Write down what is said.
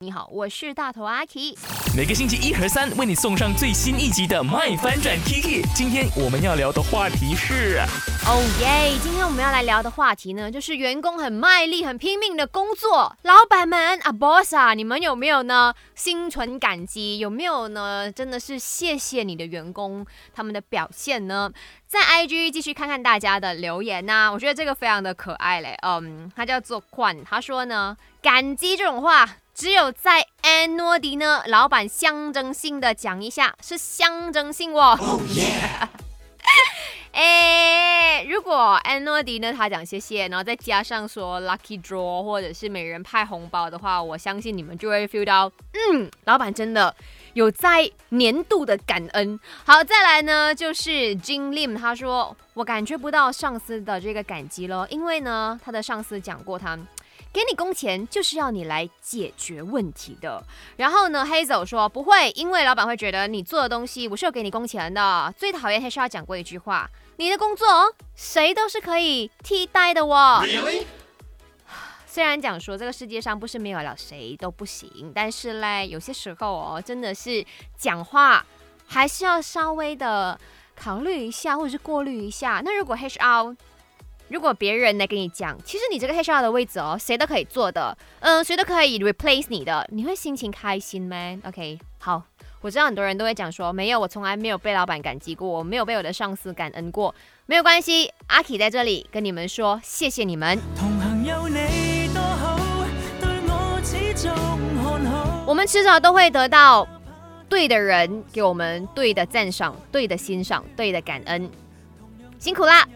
你好，我是大头阿 K。每个星期一和三为你送上最新一集的《麦翻转 Kiki》。今天我们要聊的话题是，哦耶！今天我们要来聊的话题呢，就是员工很卖力、很拼命的工作，老板们啊，boss 啊，你们有没有呢？心存感激，有没有呢？真的是谢谢你的员工他们的表现呢？在 IG 继续看看大家的留言呐，我觉得这个非常的可爱嘞。嗯，他叫做冠，他说呢，感激这种话。只有在安诺迪呢，老板象征性的讲一下，是象征性哦。哎，如果安诺迪呢，他讲谢谢，然后再加上说 lucky draw 或者是每人派红包的话，我相信你们就会 feel 到，嗯，老板真的有在年度的感恩。好，再来呢，就是 Jin Lim，他说我感觉不到上司的这个感激了，因为呢，他的上司讲过他。给你工钱就是要你来解决问题的。然后呢，黑走说不会，因为老板会觉得你做的东西我是有给你工钱的。最讨厌黑要讲过一句话：你的工作谁都是可以替代的哦。虽然讲说这个世界上不是没有了谁都不行，但是嘞，有些时候哦，真的是讲话还是要稍微的考虑一下，或者是过滤一下。那如果 HR 如果别人来跟你讲，其实你这个 HR 的位置哦，谁都可以做的，嗯，谁都可以 replace 你的，你会心情开心吗？OK，好，我知道很多人都会讲说，没有，我从来没有被老板感激过，我没有被我的上司感恩过，没有关系，阿 K 在这里跟你们说，谢谢你们。我们迟早都会得到对的人给我们对的赞赏、对的欣赏、对的感恩，辛苦啦！